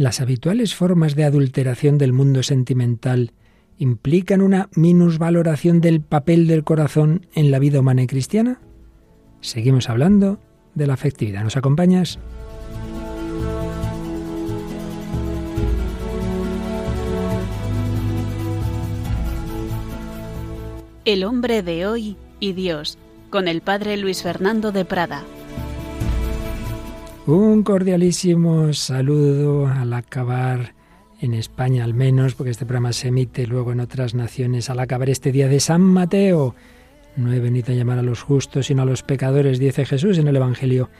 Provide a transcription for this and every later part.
las habituales formas de adulteración del mundo sentimental implican una minusvaloración del papel del corazón en la vida humana y cristiana? Seguimos hablando de la afectividad. ¿Nos acompañas? El hombre de hoy y Dios, con el padre Luis Fernando de Prada. Un cordialísimo saludo al acabar en España al menos, porque este programa se emite luego en otras naciones, al acabar este día de San Mateo. No he venido a llamar a los justos, sino a los pecadores, dice Jesús en el Evangelio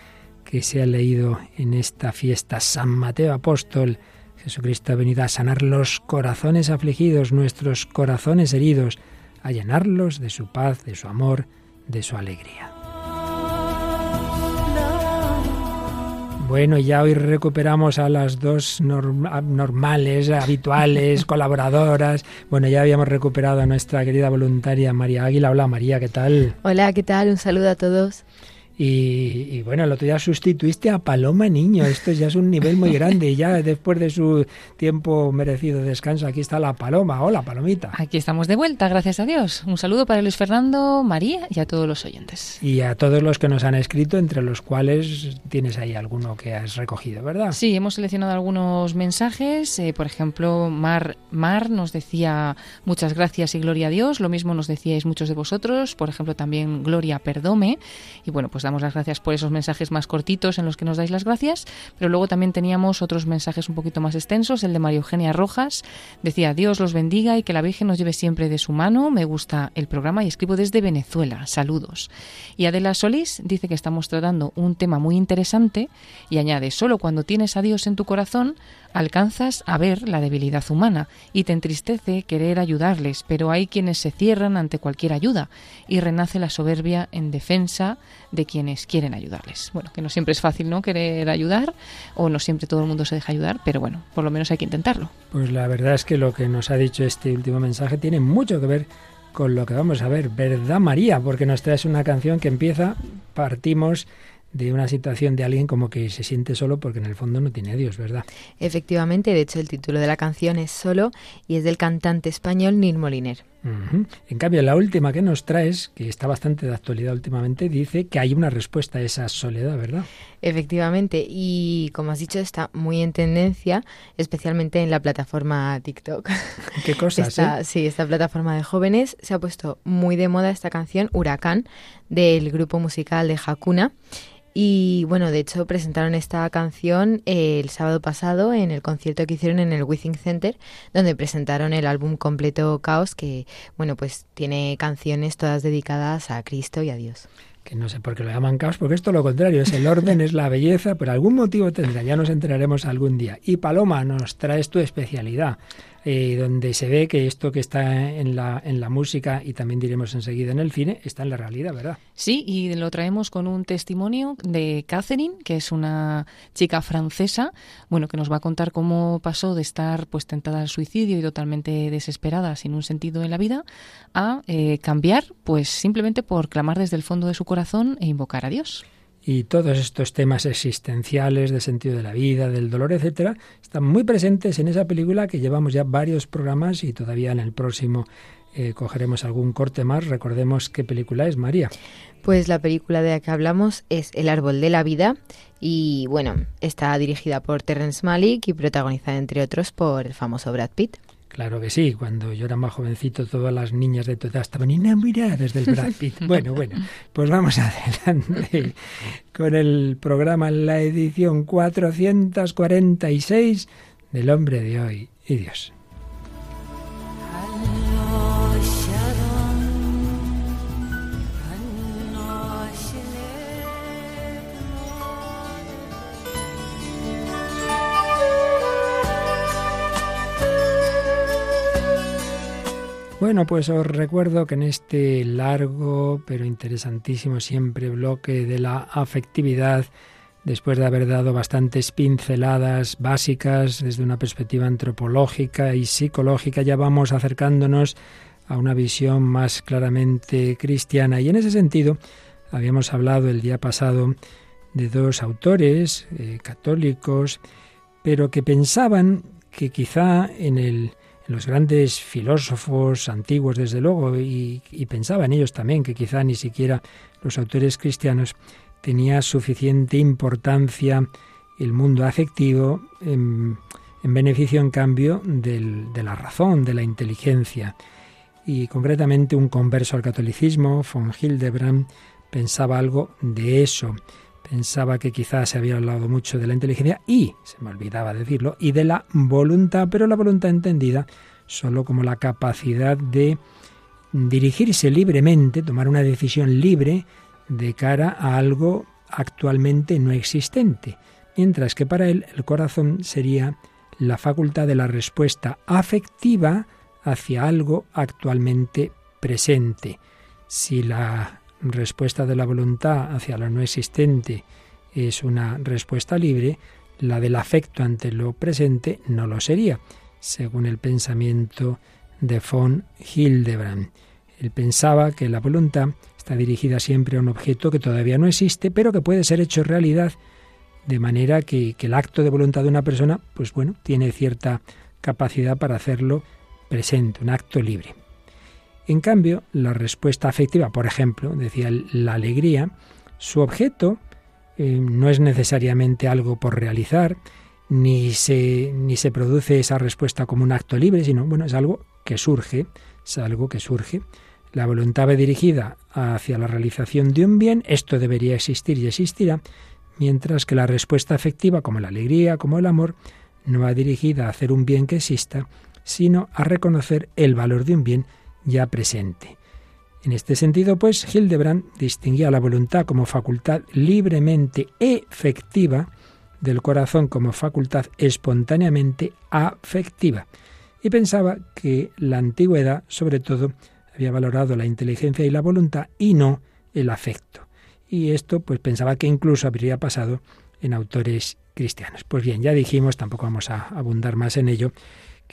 que se ha leído en esta fiesta. San Mateo Apóstol, Jesucristo ha venido a sanar los corazones afligidos, nuestros corazones heridos, a llenarlos de su paz, de su amor, de su alegría. Bueno, ya hoy recuperamos a las dos normales, habituales, colaboradoras. Bueno, ya habíamos recuperado a nuestra querida voluntaria María Águila. Hola María, ¿qué tal? Hola, ¿qué tal? Un saludo a todos. Y, bueno, el otro día sustituiste a Paloma Niño. Esto ya es un nivel muy grande. Y ya después de su tiempo merecido descanso, aquí está la Paloma. Hola, Palomita. Aquí estamos de vuelta, gracias a Dios. Un saludo para Luis Fernando, María y a todos los oyentes. Y a todos los que nos han escrito, entre los cuales tienes ahí alguno que has recogido, ¿verdad? Sí, hemos seleccionado algunos mensajes. Eh, por ejemplo, Mar, Mar nos decía muchas gracias y gloria a Dios. Lo mismo nos decíais muchos de vosotros. Por ejemplo, también Gloria Perdome. Y bueno, pues damos las gracias por esos mensajes más cortitos en los que nos dais las gracias, pero luego también teníamos otros mensajes un poquito más extensos, el de María Eugenia Rojas, decía Dios los bendiga y que la Virgen nos lleve siempre de su mano, me gusta el programa y escribo desde Venezuela, saludos. Y Adela Solís dice que estamos tratando un tema muy interesante y añade, solo cuando tienes a Dios en tu corazón, alcanzas a ver la debilidad humana y te entristece querer ayudarles, pero hay quienes se cierran ante cualquier ayuda y renace la soberbia en defensa de quienes quieren ayudarles. Bueno, que no siempre es fácil, ¿no? Querer ayudar o no siempre todo el mundo se deja ayudar, pero bueno, por lo menos hay que intentarlo. Pues la verdad es que lo que nos ha dicho este último mensaje tiene mucho que ver con lo que vamos a ver, ¿verdad María? Porque nos traes una canción que empieza, partimos de una situación de alguien como que se siente solo porque en el fondo no tiene a Dios, ¿verdad? Efectivamente, de hecho el título de la canción es Solo y es del cantante español Nil Moliner. En cambio, la última que nos traes, que está bastante de actualidad últimamente, dice que hay una respuesta a esa soledad, ¿verdad? Efectivamente, y como has dicho, está muy en tendencia, especialmente en la plataforma TikTok. ¿Qué cosas? eh? Sí, esta plataforma de jóvenes se ha puesto muy de moda esta canción, Huracán, del grupo musical de Hakuna. Y bueno, de hecho presentaron esta canción el sábado pasado en el concierto que hicieron en el Withing Center, donde presentaron el álbum completo Caos, que bueno, pues tiene canciones todas dedicadas a Cristo y a Dios. Que no sé por qué lo llaman caos, porque esto es lo contrario, es el orden, es la belleza, pero algún motivo tendrá, ya nos enteraremos algún día. Y Paloma, nos traes tu especialidad. Eh, donde se ve que esto que está en la, en la música y también diremos enseguida en el cine está en la realidad, ¿verdad? Sí, y lo traemos con un testimonio de Catherine, que es una chica francesa, bueno, que nos va a contar cómo pasó de estar pues tentada al suicidio y totalmente desesperada, sin un sentido en la vida, a eh, cambiar, pues simplemente por clamar desde el fondo de su corazón e invocar a Dios. Y todos estos temas existenciales, de sentido de la vida, del dolor, etcétera, están muy presentes en esa película que llevamos ya varios programas y todavía en el próximo eh, cogeremos algún corte más. Recordemos qué película es, María. Pues la película de la que hablamos es El árbol de la vida y bueno, está dirigida por Terrence Malick y protagonizada entre otros por el famoso Brad Pitt. Claro que sí, cuando yo era más jovencito todas las niñas de tu edad estaban enamoradas del Brad Pitt. Bueno, bueno, pues vamos adelante con el programa, la edición 446 del hombre de hoy y Dios. Bueno, pues os recuerdo que en este largo pero interesantísimo siempre bloque de la afectividad, después de haber dado bastantes pinceladas básicas desde una perspectiva antropológica y psicológica, ya vamos acercándonos a una visión más claramente cristiana. Y en ese sentido, habíamos hablado el día pasado de dos autores eh, católicos pero que pensaban que quizá en, el, los grandes filósofos antiguos, desde luego, y, y pensaban ellos también que quizá ni siquiera los autores cristianos tenía suficiente importancia el mundo afectivo en, beneficio, en cambio, de la razón, de la inteligencia. Y concretamente un converso al catolicismo, von Hildebrand, pensaba algo de eso. Pensaba que quizás se había hablado mucho de la inteligencia y, se me olvidaba decirlo, y de la voluntad, pero la voluntad entendida solo como la capacidad de dirigirse libremente, tomar una decisión libre de cara a algo actualmente no existente, mientras que para él el corazón sería la facultad de la respuesta afectiva hacia algo actualmente presente. Si la respuesta de la voluntad hacia lo no existente es una respuesta libre, la del afecto ante lo presente no lo sería, según el pensamiento de von Hildebrand. Él pensaba que la voluntad está dirigida siempre a un objeto que todavía no existe, pero que puede ser hecho realidad, de manera que, el acto de voluntad de una persona, pues bueno, tiene cierta capacidad para hacerlo presente, un acto libre. En cambio, la respuesta afectiva, por ejemplo, decía la alegría, su objeto eh, no es necesariamente algo por realizar, ni se, ni se produce esa respuesta como un acto libre, sino bueno, es algo que surge, es algo que surge. La voluntad va dirigida hacia la realización de un bien, esto debería existir y existirá, mientras que la respuesta afectiva, como la alegría, como el amor, no va dirigida a hacer un bien que exista, sino a reconocer el valor de un bien ya presente. En este sentido, pues, Hildebrand distinguía la voluntad como facultad libremente efectiva del corazón como facultad espontáneamente afectiva, y pensaba que la antigüedad, sobre todo, había valorado la inteligencia y la voluntad y no el afecto. Y esto, pues pensaba que incluso habría pasado en autores cristianos. Pues bien, ya dijimos, tampoco vamos a abundar más en ello,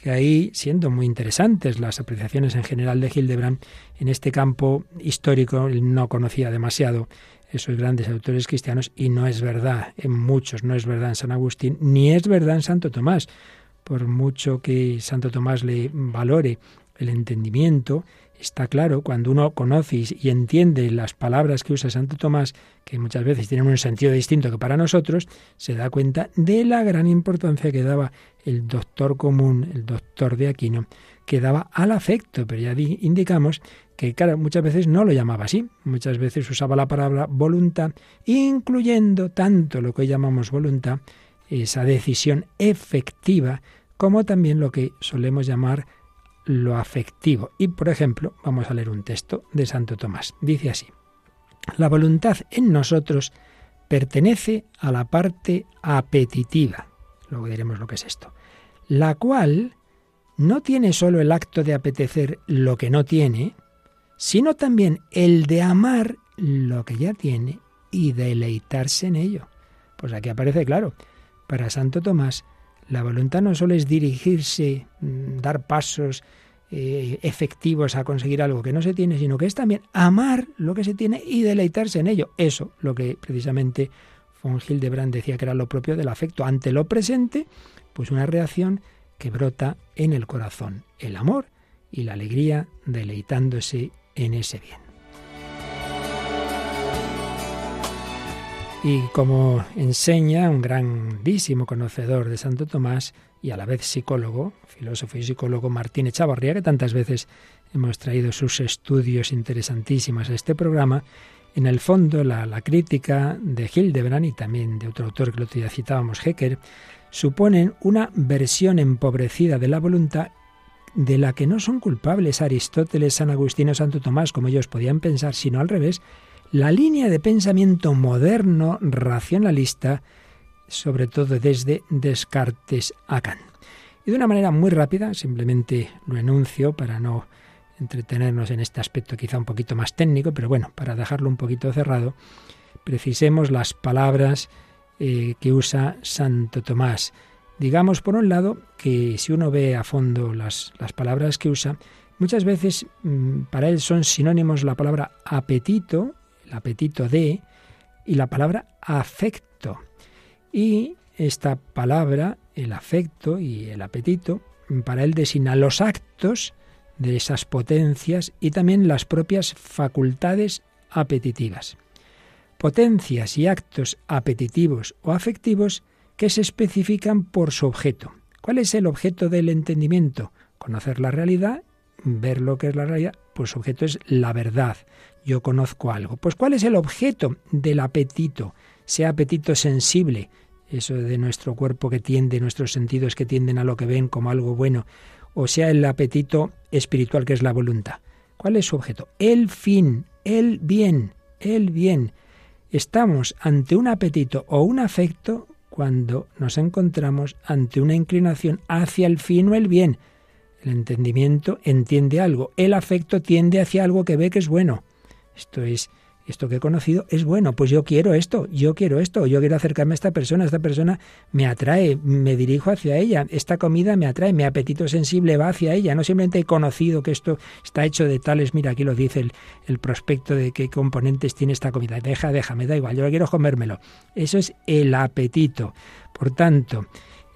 que ahí, siendo muy interesantes las apreciaciones en general de Hildebrand, en este campo histórico él no conocía demasiado esos grandes autores cristianos y no es verdad en muchos, no es verdad en San Agustín, ni es verdad en Santo Tomás. Por mucho que Santo Tomás le valore el entendimiento, está claro, cuando uno conoce y entiende las palabras que usa Santo Tomás, que muchas veces tienen un sentido distinto que para nosotros, se da cuenta de la gran importancia que daba el doctor común, el doctor de Aquino, que daba al afecto, pero ya indicamos que claro, muchas veces no lo llamaba así, muchas veces usaba la palabra voluntad, incluyendo tanto lo que hoy llamamos voluntad, esa decisión efectiva, como también lo que solemos llamar lo afectivo. Y, por ejemplo, vamos a leer un texto de Santo Tomás. Dice así, la voluntad en nosotros pertenece a la parte apetitiva, luego diremos lo que es esto, la cual no tiene solo el acto de apetecer lo que no tiene, sino también el de amar lo que ya tiene y deleitarse en ello. Pues aquí aparece claro, para Santo Tomás, la voluntad no solo es dirigirse, mm, dar pasos eh, efectivos a conseguir algo que no se tiene, sino que es también amar lo que se tiene y deleitarse en ello. Eso, lo que precisamente von Hildebrand decía que era lo propio del afecto. Ante lo presente, pues una reacción que brota en el corazón, el amor y la alegría deleitándose en ese bien. Y como enseña un grandísimo conocedor de Santo Tomás y a la vez psicólogo, filósofo y psicólogo Martín Echavarría, que tantas veces hemos traído sus estudios interesantísimos a este programa, en el fondo la, crítica de Hildebrand y también de otro autor que el otro día citábamos, Hecker, suponen una versión empobrecida de la voluntad de la que no son culpables Aristóteles, San Agustín o Santo Tomás, como ellos podían pensar, sino al revés, la línea de pensamiento moderno racionalista, sobre todo desde Descartes a Kant. Y de una manera muy rápida, simplemente lo enuncio para no entretenernos en este aspecto quizá un poquito más técnico, pero bueno, para dejarlo un poquito cerrado, precisemos las palabras eh, que usa Santo Tomás. Digamos, por un lado, que si uno ve a fondo las, las palabras que usa, muchas veces mm, para él son sinónimos la palabra apetito, el apetito de, y la palabra afecto. Y esta palabra el afecto y el apetito, para él designa los actos de esas potencias y también las propias facultades apetitivas. Potencias y actos apetitivos o afectivos que se especifican por su objeto. ¿Cuál es el objeto del entendimiento? Conocer la realidad, ver lo que es la realidad, pues su objeto es la verdad. Yo conozco algo. Pues ¿cuál es el objeto del apetito? Sea apetito sensible, eso de nuestro cuerpo que tiende, nuestros sentidos que tienden a lo que ven como algo bueno, o sea el apetito espiritual que es la voluntad. ¿Cuál es su objeto? El fin, el bien, el bien. Estamos ante un apetito o un afecto cuando nos encontramos ante una inclinación hacia el fin o el bien. El entendimiento entiende algo, el afecto tiende hacia algo que ve que es bueno. Esto es esto que he conocido es bueno, pues yo quiero esto, yo quiero esto, yo quiero acercarme a esta persona, esta persona me atrae, me dirijo hacia ella, esta comida me atrae, mi apetito sensible va hacia ella, no simplemente he conocido que esto está hecho de tales, mira, aquí lo dice el, el prospecto de qué componentes tiene esta comida, deja, deja, me da igual, yo quiero comérmelo. Eso es el apetito. Por tanto,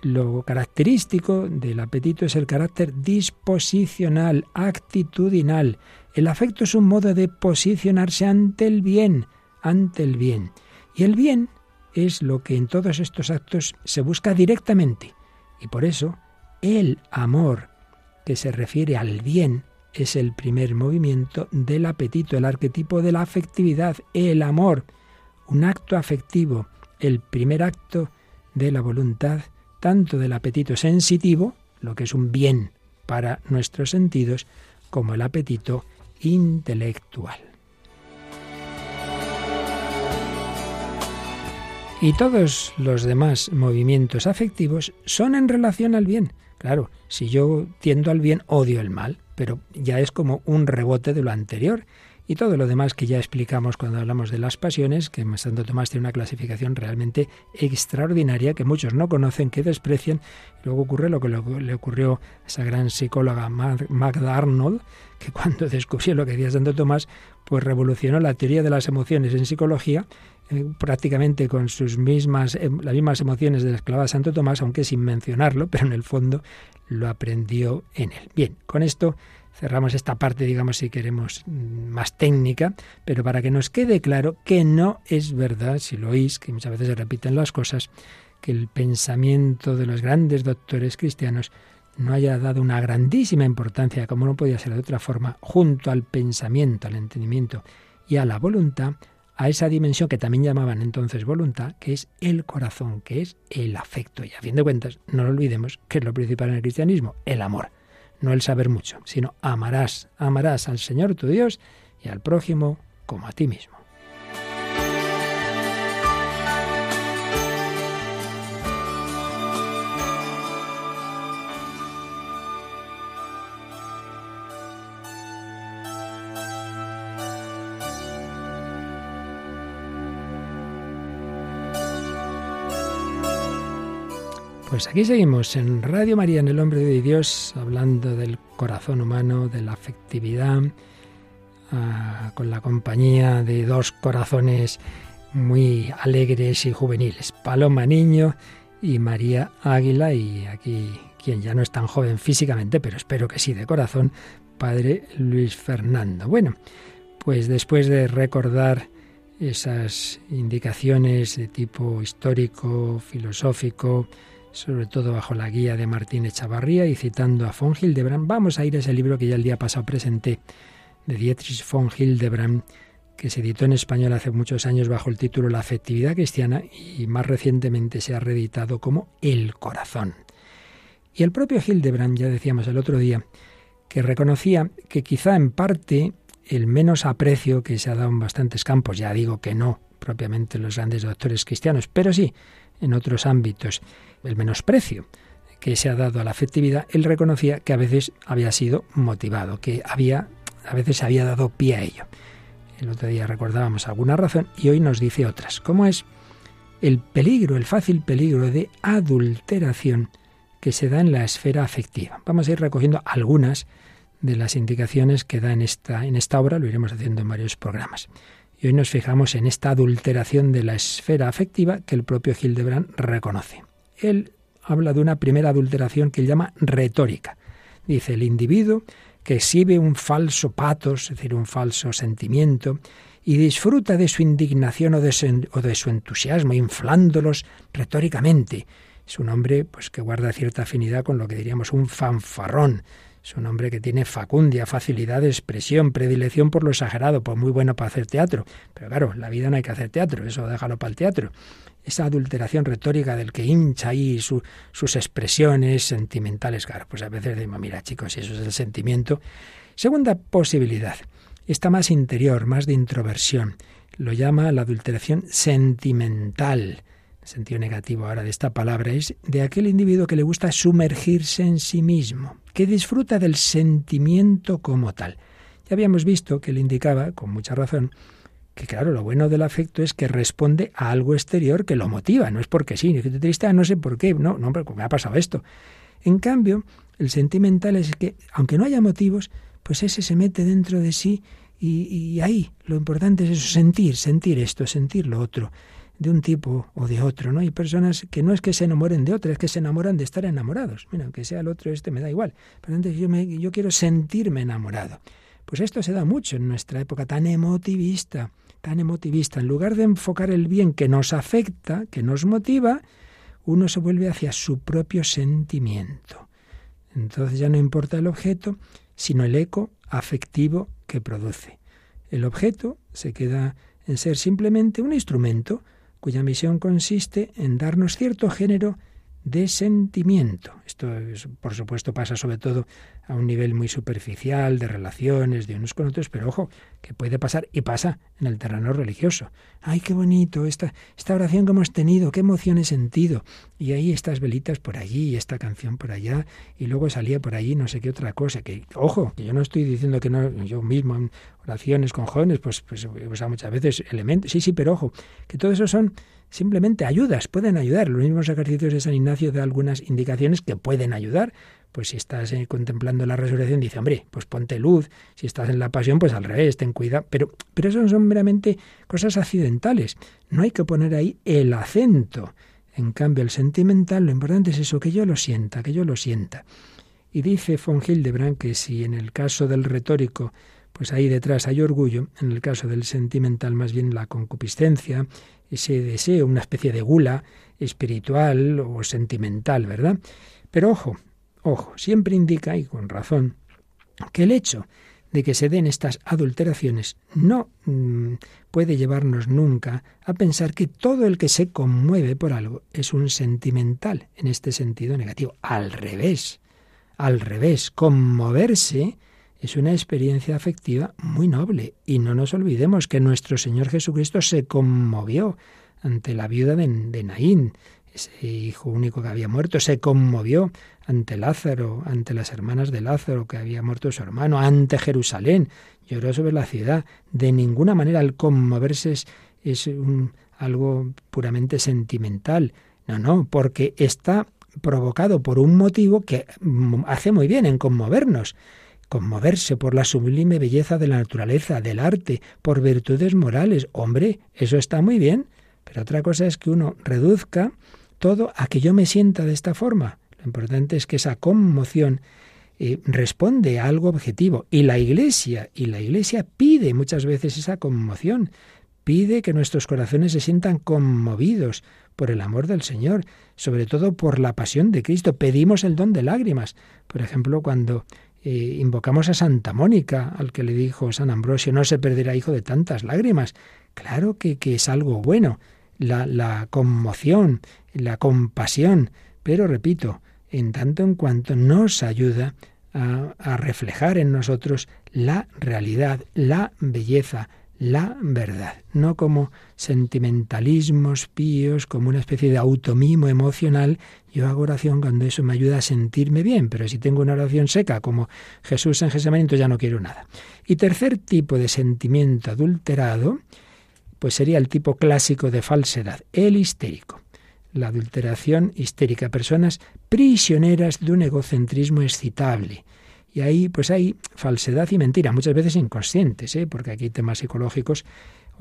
lo característico del apetito es el carácter disposicional, actitudinal. El afecto es un modo de posicionarse ante el bien, ante el bien. Y el bien es lo que en todos estos actos se busca directamente. Y por eso el amor, que se refiere al bien, es el primer movimiento del apetito, el arquetipo de la afectividad, el amor, un acto afectivo, el primer acto de la voluntad, tanto del apetito sensitivo, lo que es un bien para nuestros sentidos, como el apetito intelectual. Y todos los demás movimientos afectivos son en relación al bien. Claro, si yo tiendo al bien, odio el mal, pero ya es como un rebote de lo anterior. Y todo lo demás que ya explicamos cuando hablamos de las pasiones, que Santo Tomás tiene una clasificación realmente extraordinaria que muchos no conocen, que desprecian. Luego ocurre lo que le ocurrió a esa gran psicóloga Magda Arnold, que cuando descubrió lo que decía Santo Tomás, pues revolucionó la teoría de las emociones en psicología, eh, prácticamente con sus mismas, em, las mismas emociones de la esclava Santo Tomás, aunque sin mencionarlo, pero en el fondo lo aprendió en él. Bien, con esto cerramos esta parte, digamos, si queremos, mm, más técnica, pero para que nos quede claro que no es verdad, si lo oís, que muchas veces se repiten las cosas, que el pensamiento de los grandes doctores cristianos no haya dado una grandísima importancia, como no podía ser de otra forma, junto al pensamiento, al entendimiento y a la voluntad, a esa dimensión que también llamaban entonces voluntad, que es el corazón, que es el afecto. Y a fin de cuentas, no lo olvidemos, que es lo principal en el cristianismo, el amor. No el saber mucho, sino amarás, amarás al Señor tu Dios y al prójimo como a ti mismo. Pues aquí seguimos en Radio María, en el Hombre de Dios, hablando del corazón humano, de la afectividad, ah, con la compañía de dos corazones muy alegres y juveniles, Paloma Niño y María Águila, y aquí quien ya no es tan joven físicamente, pero espero que sí de corazón, Padre Luis Fernando. Bueno, pues después de recordar esas indicaciones de tipo histórico, filosófico, sobre todo bajo la guía de Martín Echavarría y citando a von Hildebrand, vamos a ir a ese libro que ya el día pasado presenté, de Dietrich von Hildebrand, que se editó en español hace muchos años bajo el título La afectividad cristiana y más recientemente se ha reeditado como El corazón. Y el propio Hildebrand, ya decíamos el otro día, que reconocía que quizá en parte el menos aprecio que se ha dado en bastantes campos, ya digo que no propiamente los grandes doctores cristianos, pero sí en otros ámbitos, el menosprecio que se ha dado a la afectividad, él reconocía que a veces había sido motivado, que había a veces se había dado pie a ello. El otro día recordábamos alguna razón y hoy nos dice otras, como es el peligro, el fácil peligro de adulteración que se da en la esfera afectiva. Vamos a ir recogiendo algunas de las indicaciones que da en esta, en esta obra, lo iremos haciendo en varios programas. Y hoy nos fijamos en esta adulteración de la esfera afectiva que el propio Hildebrand reconoce. Él habla de una primera adulteración que llama retórica. Dice, el individuo que exhibe un falso patos, es decir, un falso sentimiento, y disfruta de su indignación o de su, entusiasmo, inflándolos retóricamente. Es un hombre pues, que guarda cierta afinidad con lo que diríamos un fanfarrón, es un hombre que tiene facundia, facilidad de expresión, predilección por lo exagerado, pues muy bueno para hacer teatro. Pero claro, la vida no hay que hacer teatro, eso déjalo para el teatro. Esa adulteración retórica del que hincha ahí sus expresiones sentimentales, claro, pues a veces decimos, mira chicos, eso es el sentimiento. Segunda posibilidad, está más interior, más de introversión. Lo llama la adulteración sentimental sentido negativo ahora de esta palabra, es de aquel individuo que le gusta sumergirse en sí mismo, que disfruta del sentimiento como tal. Ya habíamos visto que le indicaba, con mucha razón, que claro, lo bueno del afecto es que responde a algo exterior que lo motiva, no es porque sí, ni triste, ah, no sé por qué, no, no, me ha pasado esto. En cambio, el sentimental es que, aunque no haya motivos, pues ese se mete dentro de sí y, y ahí lo importante es eso, sentir, sentir esto, sentir lo otro de un tipo o de otro, ¿no? Hay personas que no es que se enamoren de otro, es que se enamoran de estar enamorados. Mira, aunque sea el otro este me da igual, pero antes yo, me, yo quiero sentirme enamorado. Pues esto se da mucho en nuestra época tan emotivista, tan emotivista. En lugar de enfocar el bien que nos afecta, que nos motiva, uno se vuelve hacia su propio sentimiento. Entonces ya no importa el objeto, sino el eco afectivo que produce. El objeto se queda en ser simplemente un instrumento cuya misión consiste en darnos cierto género de sentimiento. Esto, por supuesto, pasa sobre todo a un nivel muy superficial de relaciones de unos con otros, pero ojo, que puede pasar y pasa en el terreno religioso. ¡Ay, qué bonito! Esta, esta oración que hemos tenido, qué emoción he sentido. Y ahí estas velitas por allí y esta canción por allá, y luego salía por allí no sé qué otra cosa. Que, ojo, que yo no estoy diciendo que no, yo mismo en oraciones con jóvenes, pues, pues, pues muchas veces elementos. Sí, sí, pero ojo, que todo eso son simplemente ayudas, pueden ayudar. Los mismos ejercicios de San Ignacio dan algunas indicaciones que pueden ayudar. Pues si estás eh, contemplando la resurrección, dice, hombre, pues ponte luz. Si estás en la pasión, pues al revés, ten cuidado. Pero, pero eso son meramente cosas accidentales. No hay que poner ahí el acento. En cambio, el sentimental, lo importante es eso, que yo lo sienta, que yo lo sienta. Y dice von Hildebrand que si en el caso del retórico pues ahí detrás hay orgullo, en el caso del sentimental más bien la concupiscencia, ese deseo, una especie de gula espiritual o sentimental, ¿verdad? Pero ojo, ojo, siempre indica, y con razón, que el hecho de que se den estas adulteraciones no mm, puede llevarnos nunca a pensar que todo el que se conmueve por algo es un sentimental en este sentido negativo. Al revés, al revés, conmoverse es una experiencia afectiva muy noble y no nos olvidemos que nuestro Señor Jesucristo se conmovió ante la viuda de, Naín, ese hijo único que había muerto, se conmovió ante Lázaro, ante las hermanas de Lázaro que había muerto su hermano, ante Jerusalén, lloró sobre la ciudad. De ninguna manera el conmoverse es, algo puramente sentimental. No, no, porque está provocado por un motivo que hace muy bien en conmovernos conmoverse por la sublime belleza de la naturaleza, del arte, por virtudes morales. Hombre, eso está muy bien, pero otra cosa es que uno reduzca todo a que yo me sienta de esta forma. Lo importante es que esa conmoción eh, responde a algo objetivo y la Iglesia y la Iglesia pide muchas veces esa conmoción, pide que nuestros corazones se sientan conmovidos por el amor del Señor, sobre todo por la pasión de Cristo. Pedimos el don de lágrimas. Por ejemplo, cuando eh, invocamos a Santa Mónica, al que le dijo San Ambrosio, no se perderá hijo de tantas lágrimas. Claro que, que es algo bueno, la, la conmoción, la compasión, pero repito, en tanto en cuanto nos ayuda a, a reflejar en nosotros la realidad, la belleza, la verdad, no como sentimentalismos píos, como una especie de automimo emocional. Yo hago oración cuando eso me ayuda a sentirme bien, pero si tengo una oración seca como Jesús en entonces ya no quiero nada. Y tercer tipo de sentimiento adulterado, pues sería el tipo clásico de falsedad, el histérico. La adulteración histérica, personas prisioneras de un egocentrismo excitable y ahí, pues hay falsedad y mentira, muchas veces inconscientes, ¿eh? porque aquí hay temas psicológicos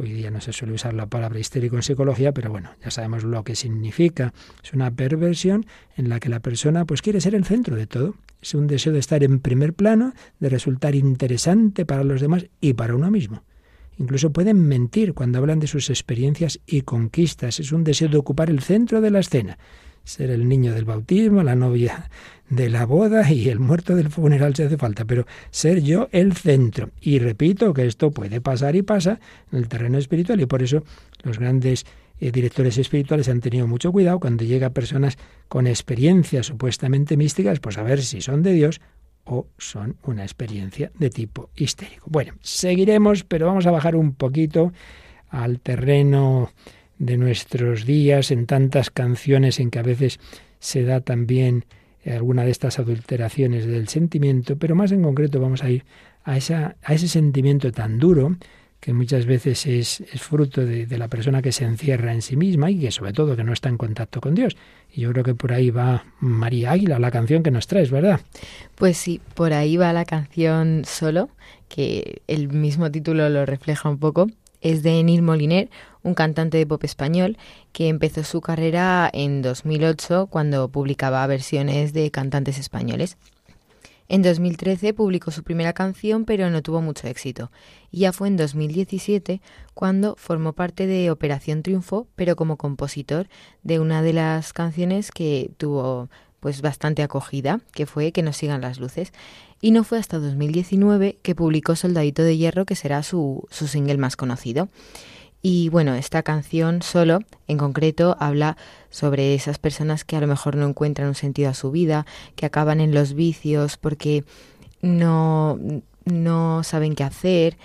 Hoy día no se suele usar la palabra histérico en psicología, pero bueno, ya sabemos lo que significa. Es una perversión en la que la persona pues quiere ser el centro de todo. Es un deseo de estar en primer plano, de resultar interesante para los demás y para uno mismo. Incluso pueden mentir cuando hablan de sus experiencias y conquistas. Es un deseo de ocupar el centro de la escena. Ser el niño del bautismo, la novia de la boda y el muerto del funeral si hace falta, pero ser yo el centro. Y repito que esto puede pasar y pasa en el terreno espiritual y por eso los grandes eh, directores espirituales han tenido mucho cuidado cuando llega personas con experiencias supuestamente místicas, pues a ver si son de Dios o son una experiencia de tipo histérico. Bueno, seguiremos, pero vamos a bajar un poquito al terreno de nuestros días en tantas canciones en que a veces se da también alguna de estas adulteraciones del sentimiento, pero más en concreto vamos a ir a, esa, a ese sentimiento tan duro que muchas veces es, es fruto de, de, la persona que se encierra en sí misma y que sobre todo que no está en contacto con Dios. Y yo creo que por ahí va María Águila, la canción que nos traes, ¿verdad? Pues sí, por ahí va la canción solo, que el mismo título lo refleja un poco. Es de Neil Moliner, un cantante de pop español que empezó su carrera en 2008 cuando publicaba versiones de cantantes españoles. En 2013 publicó su primera canción, pero no tuvo mucho éxito. Y ya fue en 2017 cuando formó parte de Operación Triunfo, pero como compositor de una de las canciones que tuvo pues bastante acogida, que fue Que nos sigan las luces. Y no fue hasta 2019 que publicó Soldadito de Hierro, que será su, su single más conocido. Y bueno, esta canción solo, en concreto, habla sobre esas personas que a lo mejor no encuentran un sentido a su vida, que acaban en los vicios porque no, no saben qué hacer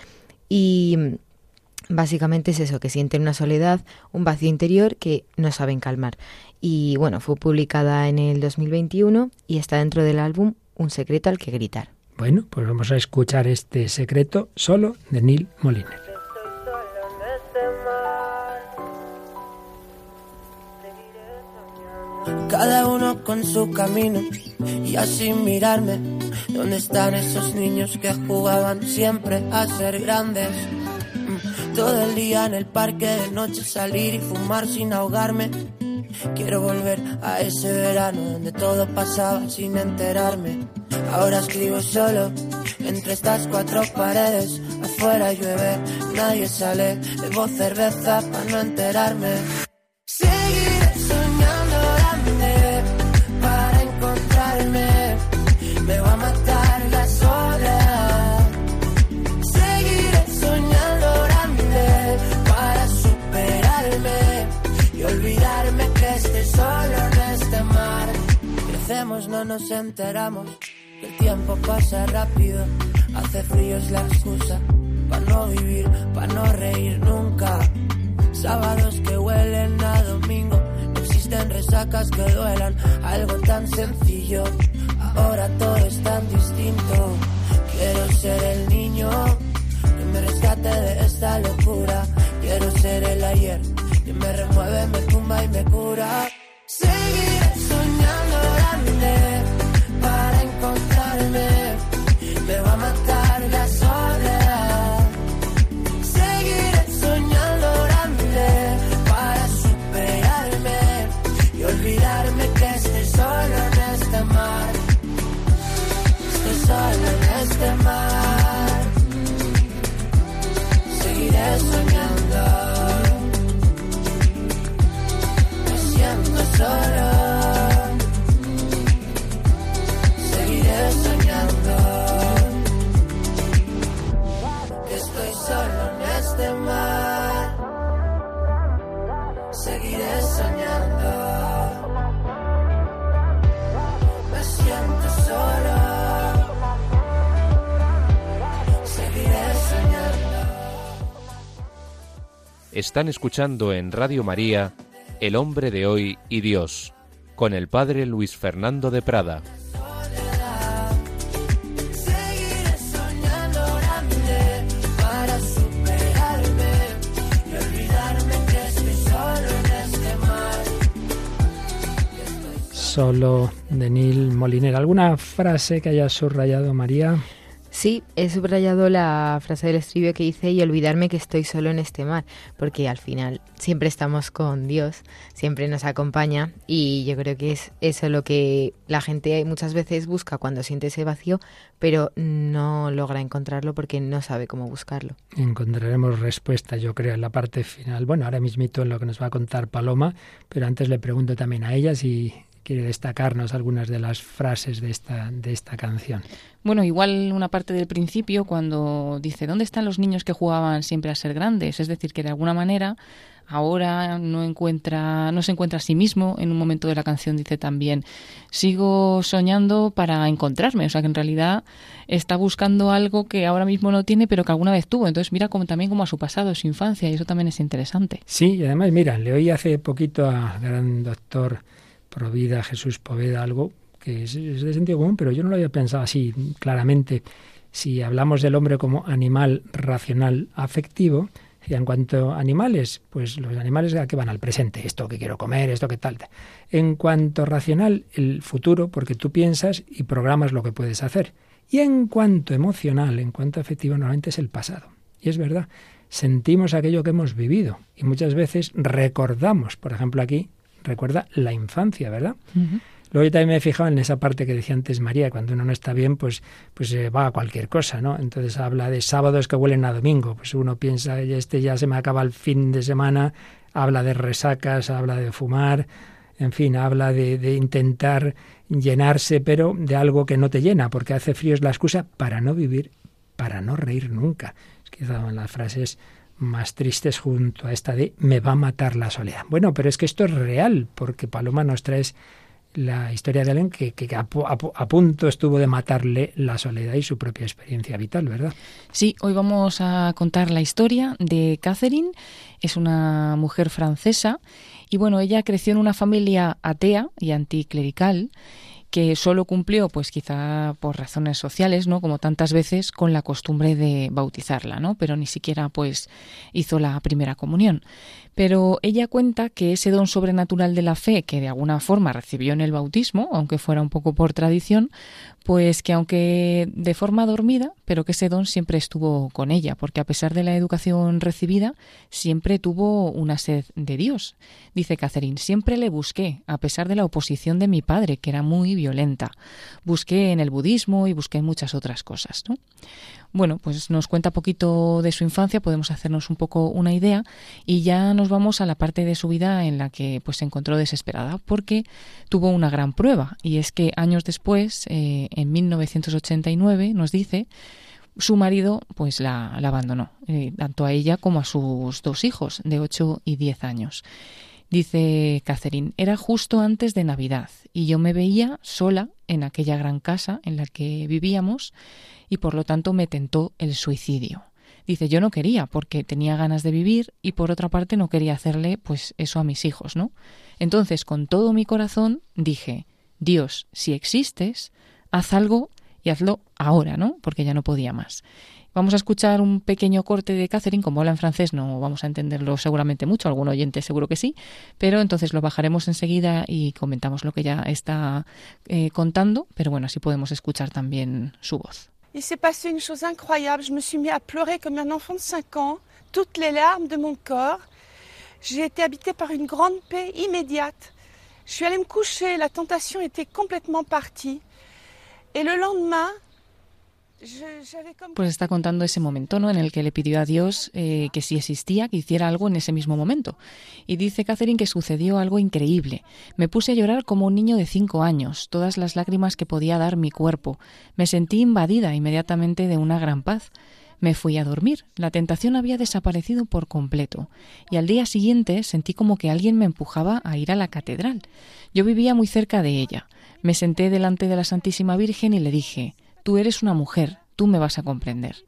y básicamente es eso, que sienten una soledad, un vacío interior que no saben calmar. Y bueno, fue publicada en el 2021 y está dentro del álbum Un secreto al que gritar. Bueno, pues vamos a escuchar este secreto solo de Neil Moliner. cada uno con su camino y así mirarme. ¿Dónde están esos niños que jugaban siempre a ser grandes? Todo el día en el parque, de noche salir y fumar sin ahogarme. Quiero volver a ese verano donde todo pasaba sin enterarme. Ahora escribo solo entre estas cuatro paredes. Afuera llueve, nadie sale. Bebo cerveza para no enterarme. Nos enteramos que el tiempo pasa rápido. Hace frío es la excusa para no vivir, para no reír nunca. Sábados que huelen a domingo, no existen resacas que duelan. Algo tan sencillo, ahora todo es tan distinto. Quiero ser el niño que me rescate de esta locura. Quiero ser el ayer que me remueve, me tumba y me cura. Están escuchando en Radio María El hombre de hoy y Dios, con el padre Luis Fernando de Prada. Solo de Neil Moliner. ¿Alguna frase que haya subrayado María? Sí, he subrayado la frase del estribillo que dice y olvidarme que estoy solo en este mar, porque al final siempre estamos con Dios, siempre nos acompaña y yo creo que es eso lo que la gente muchas veces busca cuando siente ese vacío, pero no logra encontrarlo porque no sabe cómo buscarlo. Encontraremos respuesta, yo creo, en la parte final. Bueno, ahora mismito en lo que nos va a contar Paloma, pero antes le pregunto también a ella si quiere destacarnos algunas de las frases de esta, de esta canción. Bueno, igual una parte del principio cuando dice, ¿dónde están los niños que jugaban siempre a ser grandes? Es decir, que de alguna manera ahora no encuentra no se encuentra a sí mismo en un momento de la canción dice también sigo soñando para encontrarme o sea que en realidad está buscando algo que ahora mismo no tiene pero que alguna vez tuvo entonces mira como también como a su pasado su infancia y eso también es interesante sí y además mira le oí hace poquito al gran doctor Provida Jesús Poveda algo que es, de sentido común, pero yo no lo había pensado así claramente. Si hablamos del hombre como animal racional afectivo, y en cuanto a animales, pues los animales que van al presente, esto que quiero comer, esto que tal. En cuanto racional, el futuro, porque tú piensas y programas lo que puedes hacer. Y en cuanto emocional, en cuanto afectivo, normalmente es el pasado. Y es verdad, sentimos aquello que hemos vivido y muchas veces recordamos, por ejemplo aquí, recuerda la infancia, ¿verdad? Luego yo también me he fijado en esa parte que decía antes María, cuando uno no está bien, pues, pues se va a cualquier cosa, ¿no? Entonces habla de sábados que huelen a domingo, pues uno piensa, este ya se me acaba el fin de semana, habla de resacas, habla de fumar, en fin, habla de, de intentar llenarse, pero de algo que no te llena, porque hace frío es la excusa para no vivir, para no reír nunca. Es quizá una de las frases más tristes junto a esta de me va a matar la soledad. Bueno, pero es que esto es real, porque Paloma nos trae la historia de alguien que, a, punto estuvo de matarle la soledad y su propia experiencia vital, ¿verdad? Sí, hoy vamos a contar la historia de Catherine. Es una mujer francesa y bueno, ella creció en una familia atea y anticlerical que solo cumplió, pues quizá por razones sociales, ¿no? Como tantas veces, con la costumbre de bautizarla, ¿no? Pero ni siquiera, pues, hizo la primera comunión. Pero ella cuenta que ese don sobrenatural de la fe que de alguna forma recibió en el bautismo, aunque fuera un poco por tradición, pues que aunque de forma dormida, pero que ese don siempre estuvo con ella, porque a pesar de la educación recibida, siempre tuvo una sed de Dios. Dice Catherine, siempre le busqué, a pesar de la oposición de mi padre, que era muy violenta. Busqué en el budismo y busqué en muchas otras cosas. Bueno, pues nos cuenta poquito de su infancia, podemos hacernos un poco una idea y ya nos vamos a la parte de su vida en la que pues se encontró desesperada porque tuvo una gran prueba y es que años después, eh, en 1989, nos dice su marido pues la, abandonó, eh, tanto a ella como a sus dos hijos de 8 y 10 años. Dice Catherine, era justo antes de Navidad y yo me veía sola en aquella gran casa en la que vivíamos y por lo tanto me tentó el suicidio. Dice, yo no quería porque tenía ganas de vivir y por otra parte no quería hacerle pues eso a mis hijos, ¿no? Entonces, con todo mi corazón dije, Dios, si existes, haz algo y hazlo ahora, ¿no? Porque ya no podía más. Vamos a escuchar un pequeño corte de Catherine, como habla en francés no vamos a entenderlo seguramente mucho, algún oyente seguro que sí, pero entonces lo bajaremos enseguida y comentamos lo que ya está eh, contando, pero bueno, así podemos escuchar también su voz. Il s'est passé une chose incroyable. Je me suis mis à pleurer comme un enfant de 5 ans, toutes les larmes de mon corps. J'ai été habitée par une grande paix immédiate. Je suis allée me coucher, la tentation était complètement partie. Et le lendemain, Pues está contando ese momento ¿no? en el que le pidió a Dios eh, que si existía, que hiciera algo en ese mismo momento. Y dice Catherine que sucedió algo increíble. Me puse a llorar como un niño de cinco años, todas las lágrimas que podía dar mi cuerpo. Me sentí invadida inmediatamente de una gran paz. Me fui a dormir. La tentación había desaparecido por completo. Y al día siguiente sentí como que alguien me empujaba a ir a la catedral. Yo vivía muy cerca de ella. Me senté delante de la Santísima Virgen y le dije tú eres una mujer, tú me vas a comprender.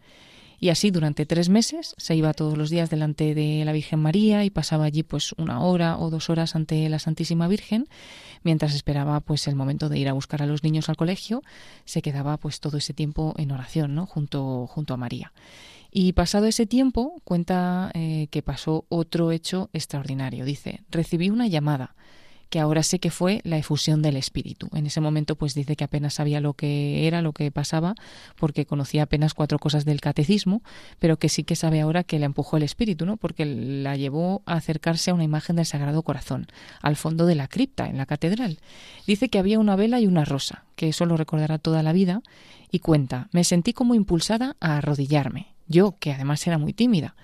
Y así durante tres meses se iba todos los días delante de la Virgen María y pasaba allí pues una hora o dos horas ante la Santísima Virgen, mientras esperaba pues el momento de ir a buscar a los niños al colegio, se quedaba pues todo ese tiempo en oración, ¿no? junto, junto a María. Y pasado ese tiempo, cuenta eh, que pasó otro hecho extraordinario. Dice, recibí una llamada que ahora sé que fue la efusión del Espíritu. En ese momento pues dice que apenas sabía lo que era, lo que pasaba, porque conocía apenas cuatro cosas del catecismo, pero que sí que sabe ahora que le empujó el Espíritu, ¿no? porque la llevó a acercarse a una imagen del Sagrado Corazón, al fondo de la cripta, en la catedral. Dice que había una vela y una rosa, que eso lo recordará toda la vida, y cuenta, me sentí como impulsada a arrodillarme, yo que además era muy tímida.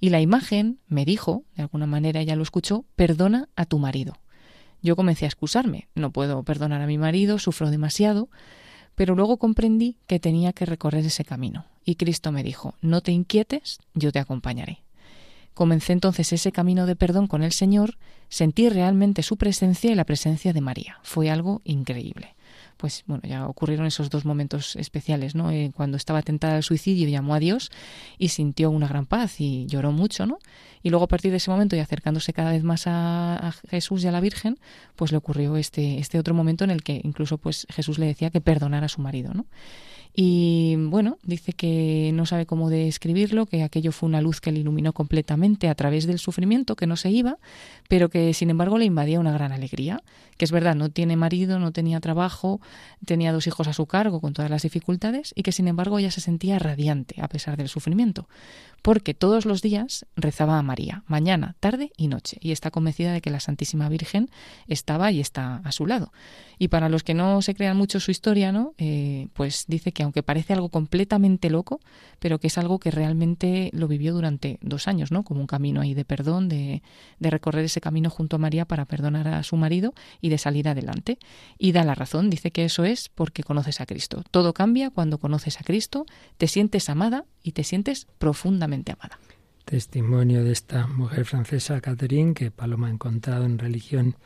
Y la imagen me dijo, de alguna manera ella lo escuchó, perdona a tu marido. Yo comencé a excusarme, no puedo perdonar a mi marido, sufro demasiado, pero luego comprendí que tenía que recorrer ese camino. Y Cristo me dijo, no te inquietes, yo te acompañaré. Comencé entonces ese camino de perdón con el Señor, sentí realmente su presencia y la presencia de María. Fue algo increíble pues bueno, ya ocurrieron esos dos momentos especiales, ¿no? Eh, cuando estaba tentada al suicidio llamó a Dios y sintió una gran paz y lloró mucho, ¿no? Y luego a partir de ese momento y acercándose cada vez más a, a, Jesús y a la Virgen, pues le ocurrió este, este otro momento en el que incluso pues Jesús le decía que perdonara a su marido, ¿no? Y bueno, dice que no sabe cómo describirlo, que aquello fue una luz que le iluminó completamente a través del sufrimiento, que no se iba, pero que sin embargo le invadía una gran alegría, que es verdad, no tiene marido, no tenía trabajo, tenía dos hijos a su cargo con todas las dificultades y que sin embargo ella se sentía radiante a pesar del sufrimiento porque todos los días rezaba a María, mañana, tarde y noche, y está convencida de que la Santísima Virgen estaba y está a su lado. Y para los que no se crean mucho su historia, ¿no? Eh, pues dice que aunque parece algo completamente loco, pero que es algo que realmente lo vivió durante dos años, ¿no? Como un camino ahí de perdón, de, de recorrer ese camino junto a María para perdonar a su marido y de salir adelante. Y da la razón, dice que eso es porque conoces a Cristo. Todo cambia cuando conoces a Cristo, te sientes amada y te sientes profundamente amada. Testimonio de esta mujer francesa, Catherine, que Paloma ha encontrado en religión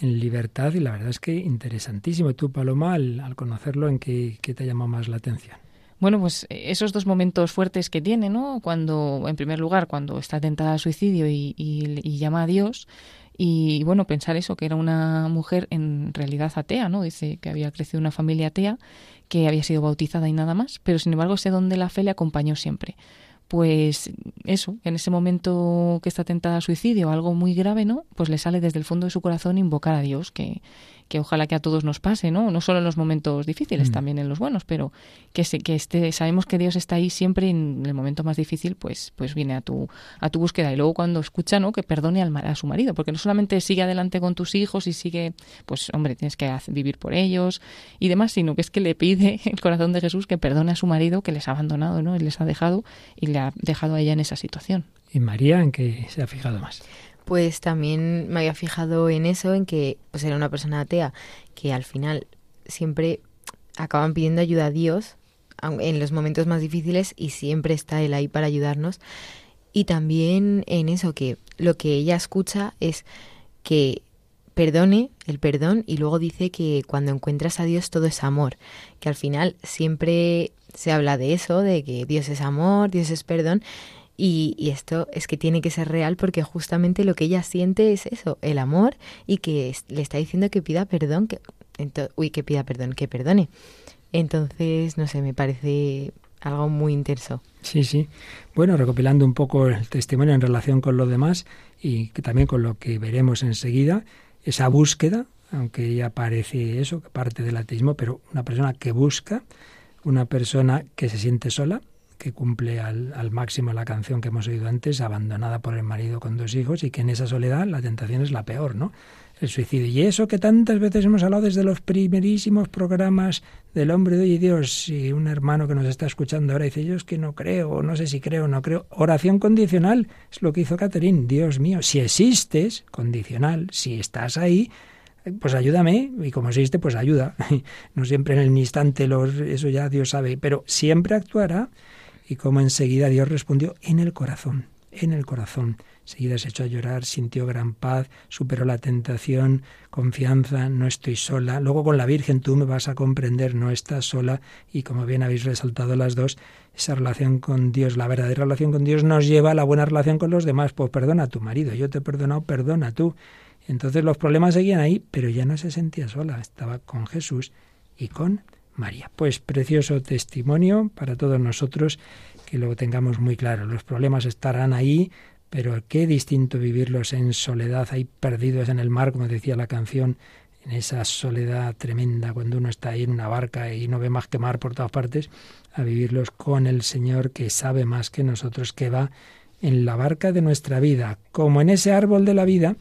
en libertad y la verdad es que interesantísimo. Tú, Paloma, al, conocerlo, ¿en qué, qué te llamó más la atención? Bueno, pues eh, esos dos momentos fuertes que tiene, ¿no? Cuando, en primer lugar, cuando está tentada al suicidio y, llama a Dios, y bueno, pensar eso, que era una mujer en realidad atea, ¿no? Dice que había crecido una familia atea, que había sido bautizada y nada más, pero sin embargo ese don de la fe le acompañó siempre pues eso, en ese momento que está tentada a suicidio, algo muy grave, ¿no? Pues le sale desde el fondo de su corazón invocar a Dios, que, que ojalá que a todos nos pase, ¿no? No solo en los momentos difíciles, mm. también en los buenos, pero que se, que esté, sabemos que Dios está ahí siempre en el momento más difícil, pues, pues viene a tu, a tu búsqueda. Y luego cuando escucha, ¿no? Que perdone al, a su marido, porque no solamente sigue adelante con tus hijos y sigue, pues hombre, tienes que vivir por ellos y demás, sino que es que le pide el corazón de Jesús que perdone a su marido que les ha abandonado, ¿no? Y les ha dejado y le ha dejado a ella en esa situación. ¿Y María en qué se ha fijado más? Pues también me había fijado en eso, en que pues era una persona atea que al final siempre acaban pidiendo ayuda a Dios en los momentos más difíciles y siempre está Él ahí para ayudarnos. Y también en eso que lo que ella escucha es que perdone el perdón y luego dice que cuando encuentras a Dios todo es amor, que al final siempre se habla de eso, de que Dios es amor, Dios es perdón y, esto es que tiene que ser real porque justamente lo que ella siente es eso, el amor y que le está diciendo que pida perdón, que, uy, que pida perdón, que perdone. Entonces, no sé, me parece algo muy intenso. Sí, sí. Bueno, recopilando un poco el testimonio en relación con lo demás y que también con lo que veremos enseguida, esa búsqueda, aunque ya parece eso, que parte del ateísmo, pero una persona que busca, una persona que se siente sola, que cumple al, al, máximo la canción que hemos oído antes, abandonada por el marido con dos hijos, y que en esa soledad la tentación es la peor, ¿no? El suicidio. Y eso que tantas veces hemos hablado desde los primerísimos programas del hombre de hoy Dios, y un hermano que nos está escuchando ahora dice, yo es que no creo, no sé si creo o no creo. Oración condicional, es lo que hizo Catherine. Dios mío, si existes, condicional, si estás ahí, pues ayúdame, y como existe, pues ayuda. No siempre en el instante, los, eso ya Dios sabe, pero siempre actuará y como enseguida Dios respondió en el corazón, en el corazón. Enseguida se echó a llorar, sintió gran paz, superó la tentación, confianza, no estoy sola. Luego con la Virgen tú me vas a comprender, no estás sola. Y como bien habéis resaltado las dos, esa relación con Dios, la verdadera relación con Dios nos lleva a la buena relación con los demás. Pues perdona a tu marido, yo te he perdonado, perdona tú. Entonces los problemas seguían ahí, pero ya no se sentía sola, estaba con Jesús y con María. Pues precioso testimonio para todos nosotros que lo tengamos muy claro. Los problemas estarán ahí, pero qué distinto vivirlos en soledad, ahí perdidos en el mar, como decía la canción, en esa soledad tremenda cuando uno está ahí en una barca y no ve más que mar por todas partes, a vivirlos con el Señor que sabe más que nosotros, que va en la barca de nuestra vida, como en ese árbol de la vida,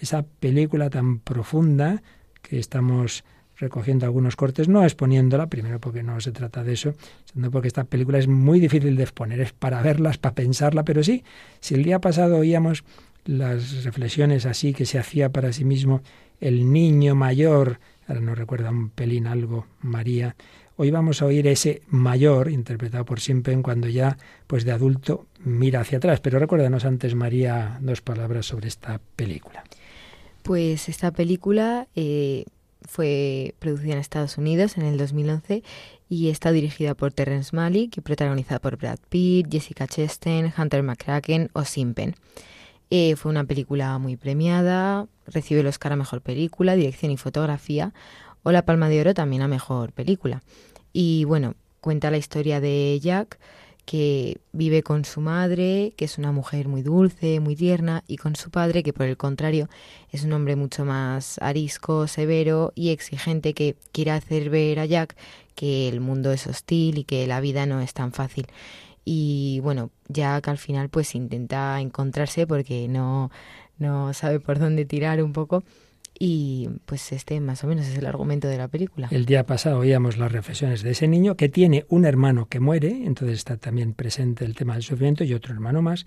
esa película tan profunda que estamos recogiendo algunos cortes, no exponiéndola, primero porque no se trata de eso, sino porque esta película es muy difícil de exponer, es para verlas, para pensarla, pero sí, si el día pasado oíamos las reflexiones así que se hacía para sí mismo el niño mayor, ahora no recuerda un pelín algo, María, hoy vamos a oír ese mayor, interpretado por siempre en cuando ya, pues de adulto, mira hacia atrás. Pero recuérdanos antes, María, dos palabras sobre esta película. Pues esta película eh, fue producida en Estados Unidos en el 2011 y está dirigida por Terrence Malick y protagonizada por Brad Pitt, Jessica Chastain, Hunter McCracken o Simpen. Eh, fue una película muy premiada, recibió el Oscar a Mejor Película, Dirección y Fotografía o la Palma de Oro también a Mejor Película. Y bueno, cuenta la historia de Jack, que vive con su madre, que es una mujer muy dulce, muy tierna, y con su padre, que por el contrario es un hombre mucho más arisco, severo y exigente, que quiere hacer ver a Jack que el mundo es hostil y que la vida no es tan fácil. Y bueno, Jack al final pues intenta encontrarse porque no, no sabe por dónde tirar un poco y pues este más o menos es el argumento de la película. El día pasado oíamos las reflexiones de ese niño que tiene un hermano que muere, entonces está también presente el tema del sufrimiento y otro hermano más,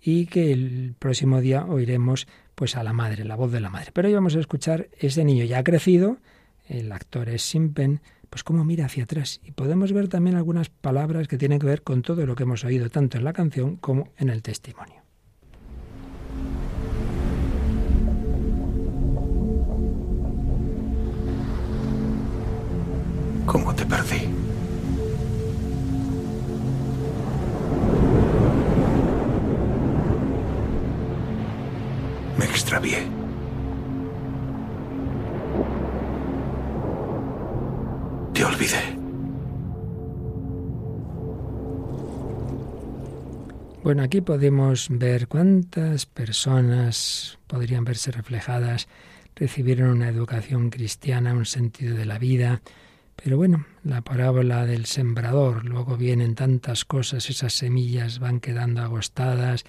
y que el próximo día oiremos pues a la madre, la voz de la madre. Pero hoy vamos a escuchar ese niño ya ha crecido, el actor es Simpen, pues cómo mira hacia atrás. Y podemos ver también algunas palabras que tienen que ver con todo lo que hemos oído, tanto en la canción como en el testimonio. Cómo te perdí. Me extravié. Te olvidé. Bueno, aquí podemos ver cuántas personas podrían verse reflejadas, recibieron una educación cristiana, un sentido de la vida, pero bueno, la parábola del sembrador, luego vienen tantas cosas, esas semillas van quedando agostadas,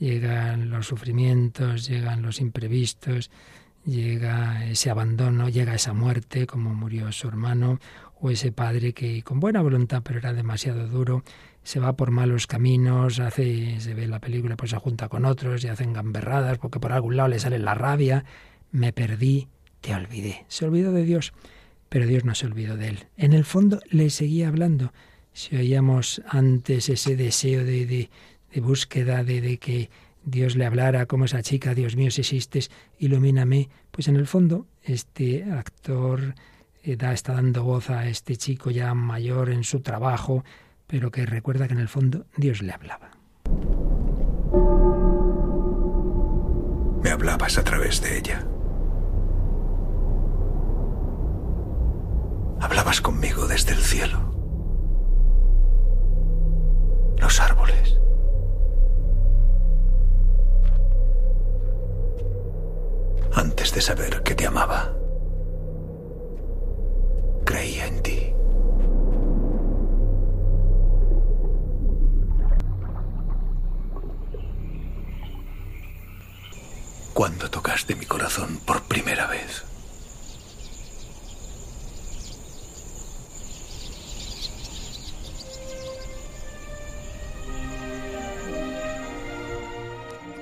llegan los sufrimientos, llegan los imprevistos, llega ese abandono, llega esa muerte, como murió su hermano, o ese padre que con buena voluntad, pero era demasiado duro, se va por malos caminos, hace, se ve la película, pues se junta con otros y hacen gamberradas, porque por algún lado le sale la rabia, me perdí, te olvidé, se olvidó de Dios. Pero Dios no se olvidó de él. En el fondo le seguía hablando. Si oíamos antes ese deseo de, de, de búsqueda, de, de, que Dios le hablara como esa chica, Dios mío, si existes, ilumíname, pues en el fondo este actor eh, da, está dando voz a este chico ya mayor en su trabajo, pero que recuerda que en el fondo Dios le hablaba. Me hablabas a través de ella. Hablabas conmigo desde el cielo. Los árboles. Antes de saber que te amaba, creía en ti. Cuando tocaste mi corazón por primera vez.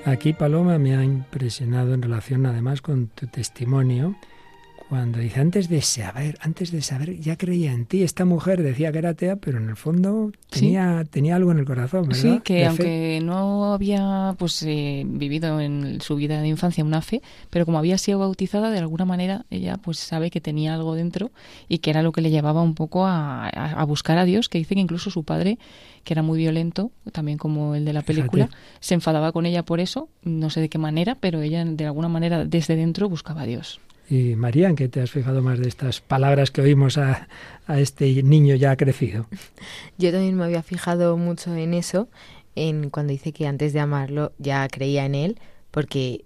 Aquí, Paloma, me ha impresionado en relación además con tu testimonio, cuando dice, antes de saber, antes de saber, ya creía en ti. Esta mujer decía que era atea, pero en el fondo tenía, tenía algo en el corazón, ¿verdad? Sí, que aunque no había pues eh, vivido en su vida de infancia una fe, pero como había sido bautizada, de alguna manera ella pues sabe que tenía algo dentro y que era lo que le llevaba un poco a, a buscar a Dios, que dice que incluso su padre, que era muy violento, también como el de la película, se enfadaba con ella por eso, no sé de qué manera, pero ella de alguna manera desde dentro buscaba a Dios. Y María, ¿en qué te has fijado más de estas palabras que oímos a, este niño ya crecido? Yo también me había fijado mucho en eso en cuando dice que antes de amarlo ya creía en él, porque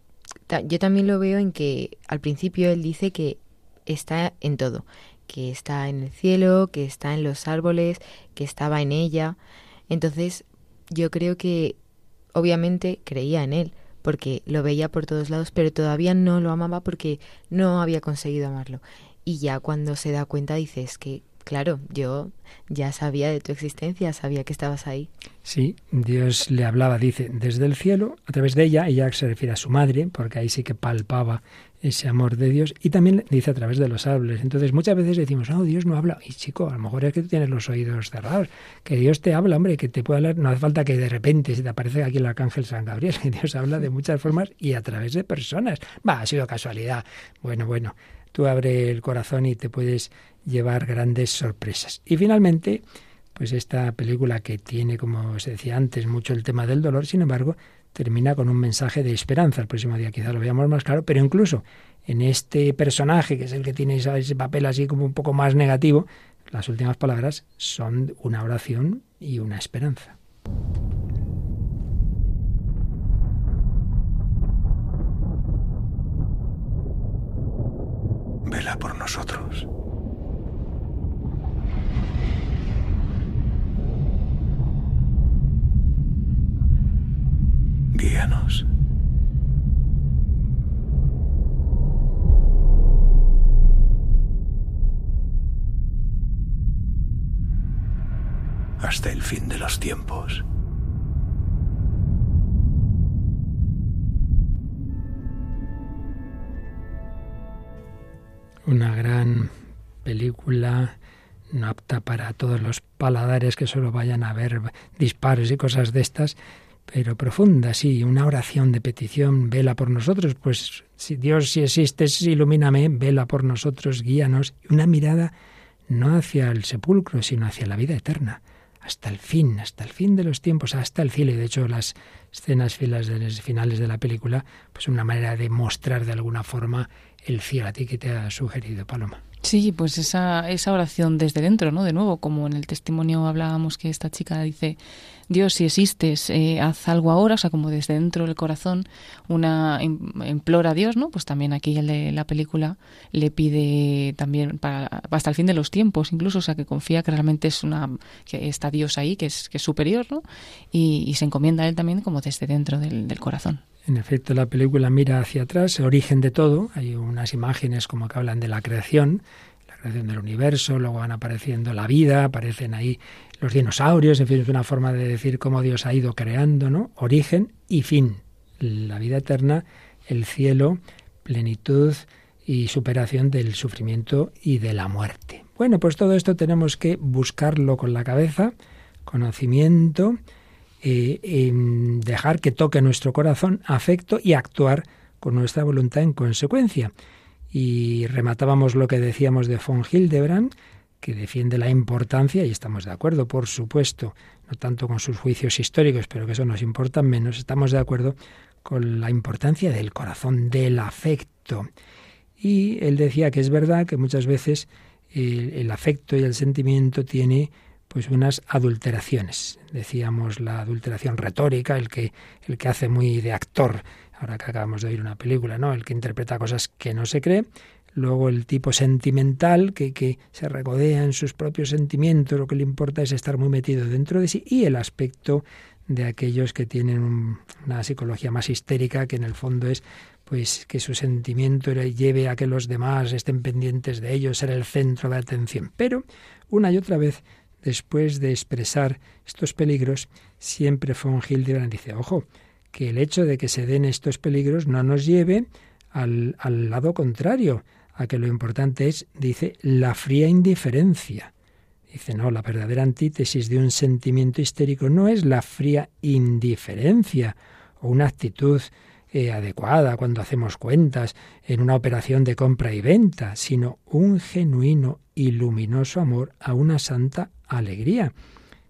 yo también lo veo en que al principio él dice que está en todo, que está en el cielo, que está en los árboles, que estaba en ella. Entonces, yo creo que obviamente creía en él, porque lo veía por todos lados, pero todavía no lo amaba porque no había conseguido amarlo. Y ya cuando se da cuenta dices que claro, yo ya sabía de tu existencia, sabía que estabas ahí. Sí, Dios le hablaba, dice, desde el cielo, a través de ella, ella se refiere a su madre, porque ahí sí que palpaba ese amor de Dios, y también dice a través de los árboles. Entonces muchas veces decimos, no, Dios no habla. Y chico, a lo mejor es que tú tienes los oídos cerrados, que Dios te habla, hombre, que te puede hablar, no hace falta que de repente se te aparece aquí el arcángel San Gabriel, que Dios habla de muchas formas y a través de personas. Va, ha sido casualidad. Bueno, bueno, tú abre el corazón y te puedes llevar grandes sorpresas. Y finalmente, pues esta película que tiene, como se decía antes, mucho el tema del dolor, sin embargo, termina con un mensaje de esperanza. El próximo día quizá lo veamos más claro, pero incluso en este personaje, que es el que tiene ese papel así como un poco más negativo, las últimas palabras son una oración y una esperanza. Vela por nosotros. Guíanos. Hasta el fin de los tiempos. Una gran película no apta para todos los paladares que solo vayan a ver disparos y cosas de estas, pero profunda, sí, una oración de petición, vela por nosotros, pues si Dios si existes, ilumíname, vela por nosotros, guíanos, una mirada no hacia el sepulcro, sino hacia la vida eterna, hasta el fin, hasta el fin de los tiempos, hasta el cielo. Y de hecho las escenas finales de la película, pues una manera de mostrar de alguna forma el cielo. A ti que te ha sugerido, Paloma. Sí, pues esa, esa oración desde dentro, ¿no? De nuevo, como en el testimonio hablábamos que esta chica dice, Dios, si existes, eh, haz algo ahora, o sea, como desde dentro del corazón, una implora a Dios, ¿no? Pues también aquí de la película le pide también para, hasta el fin de los tiempos, incluso, o sea, que confía que realmente es una, que está Dios ahí, que es, que es superior, ¿no? Y, se encomienda a él también como desde dentro del corazón. En efecto, la película mira hacia atrás, origen de todo. Hay unas imágenes como que hablan de la creación, la creación del universo, luego van apareciendo la vida, aparecen ahí los dinosaurios, en fin, es una forma de decir cómo Dios ha ido creando, ¿no? Origen y fin. La vida eterna, el cielo, plenitud y superación del sufrimiento y de la muerte. Bueno, pues todo esto tenemos que buscarlo con la cabeza, conocimiento, eh, dejar que toque nuestro corazón, afecto y actuar con nuestra voluntad en consecuencia. Y rematábamos lo que decíamos de von Hildebrand, que defiende la importancia, y estamos de acuerdo, por supuesto, no tanto con sus juicios históricos, pero que eso nos importa menos, estamos de acuerdo con la importancia del corazón, del afecto. Y él decía que es verdad que muchas veces el, el afecto y el sentimiento tiene pues unas adulteraciones. Decíamos la adulteración retórica, el que, el que hace muy de actor, ahora que acabamos de oír una película, ¿no? El que interpreta cosas que no se cree. Luego el tipo sentimental, que, que se regodea en sus propios sentimientos, lo que le importa es estar muy metido dentro de sí. Y el aspecto de aquellos que tienen una psicología más histérica, que en el fondo es pues que su sentimiento lleve a que los demás estén pendientes de ellos, ser el centro de atención. Pero una y otra vez después de expresar estos peligros, siempre von Hildebrand dice, ojo, que el hecho de que se den estos peligros no nos lleve al, al lado contrario, a que lo importante es, dice, la fría indiferencia. Dice, no, la verdadera antítesis de un sentimiento histérico no es la fría indiferencia o una actitud eh, adecuada cuando hacemos cuentas en una operación de compra y venta, sino un genuino luminoso amor a una santa alegría.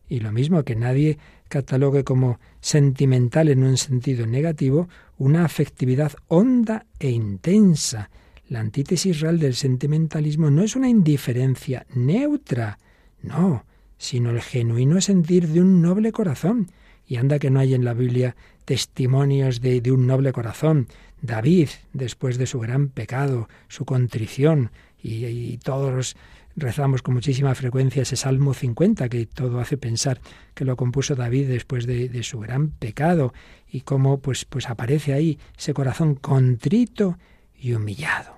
Y lo mismo que nadie catalogue como sentimental en un sentido negativo una afectividad honda e intensa. La antítesis real del sentimentalismo no es una indiferencia neutra, no, sino el genuino sentir de un noble corazón Y anda que no hay en la Biblia testimonios de, un noble corazón. David, después de su gran pecado, su contrición, y, todos rezamos con muchísima frecuencia ese Salmo 50, que todo hace pensar que lo compuso David después de, su gran pecado, y cómo pues, pues aparece ahí ese corazón contrito y humillado.